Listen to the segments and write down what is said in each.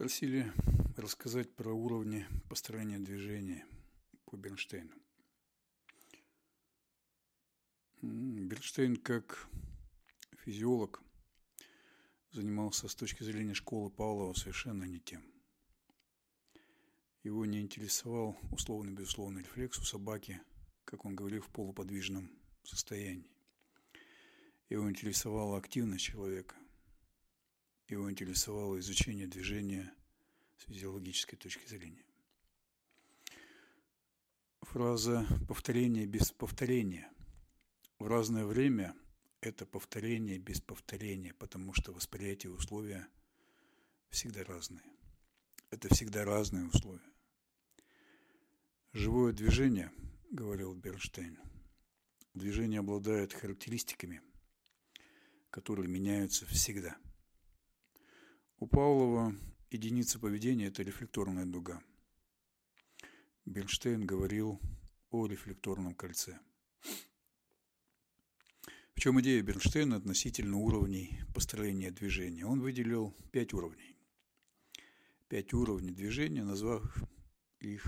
Просили рассказать про уровни построения движения по Бернштейну. Бернштейн как физиолог занимался с точки зрения школы Павлова совершенно не тем. Его не интересовал условно-безусловный рефлекс у собаки, как он говорил, в полуподвижном состоянии. Его интересовала активность человека. Его интересовало изучение движения с физиологической точки зрения. Фраза «повторение без повторения» в разное время – это повторение без повторения, потому что восприятие условия всегда разные. Это всегда разные условия. Живое движение, говорил Бернштейн, движение обладает характеристиками, которые меняются всегда. У Павлова единица поведения – это рефлекторная дуга. Бернштейн говорил о рефлекторном кольце. В чем идея Бернштейна относительно уровней построения движения? Он выделил пять уровней. Пять уровней движения, назвав их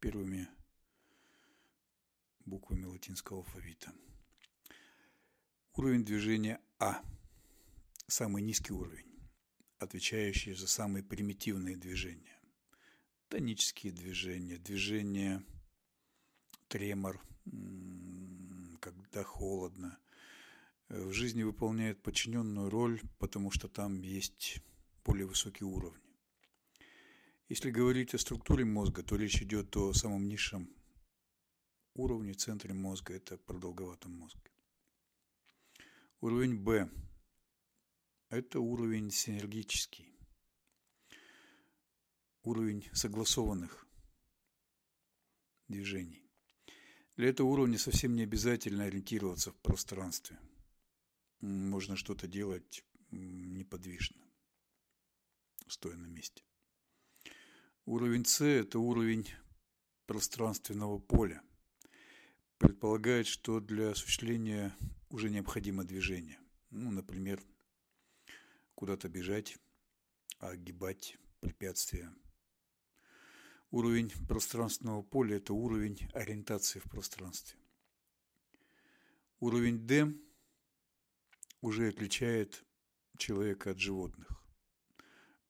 первыми буквами латинского алфавита. Уровень движения А. Самый низкий уровень, отвечающий за самые примитивные движения. Тонические движения, движения тремор, когда холодно. В жизни выполняет подчиненную роль, потому что там есть более высокие уровни. Если говорить о структуре мозга, то речь идет о самом низшем уровне, центре мозга, это продолговатом мозге. Уровень Б – это уровень синергический, уровень согласованных движений. Для этого уровня совсем не обязательно ориентироваться в пространстве. Можно что-то делать неподвижно, стоя на месте. Уровень С – это уровень пространственного поля. Предполагает, что для осуществления уже необходимо движение. Ну, например, куда-то бежать, огибать препятствия. Уровень пространственного поля – это уровень ориентации в пространстве. Уровень D уже отличает человека от животных.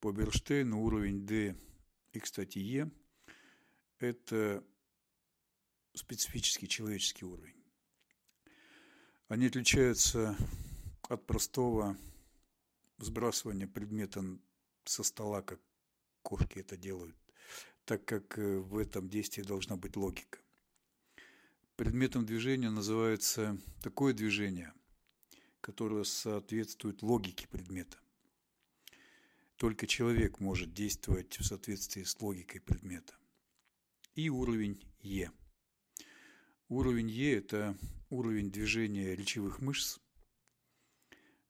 По Берштейну уровень D и, кстати, Е – это специфический человеческий уровень. Они отличаются от простого сбрасывания предмета со стола, как кошки это делают, так как э, в этом действии должна быть логика. Предметом движения называется такое движение, которое соответствует логике предмета. Только человек может действовать в соответствии с логикой предмета. И уровень Е. Уровень Е – это уровень движения речевых мышц,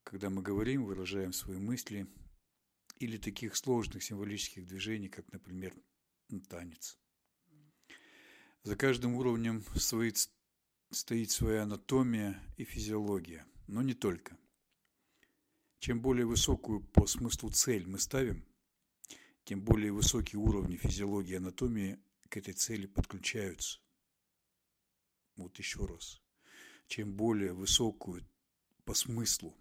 когда мы говорим, выражаем свои мысли, или таких сложных символических движений, как, например, танец. За каждым уровнем стоит, стоит своя анатомия и физиология, но не только. Чем более высокую по смыслу цель мы ставим, тем более высокие уровни физиологии и анатомии к этой цели подключаются. Вот еще раз. Чем более высокую по смыслу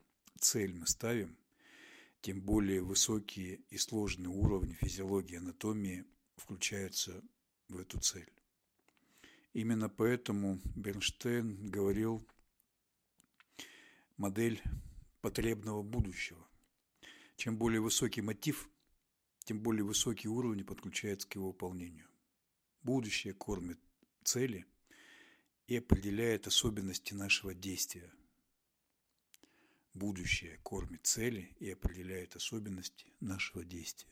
цель мы ставим, тем более высокие и сложные уровни физиологии и анатомии включаются в эту цель. Именно поэтому Бернштейн говорил модель потребного будущего. Чем более высокий мотив, тем более высокие уровни подключаются к его выполнению. Будущее кормит цели и определяет особенности нашего действия. Будущее кормит цели и определяет особенности нашего действия.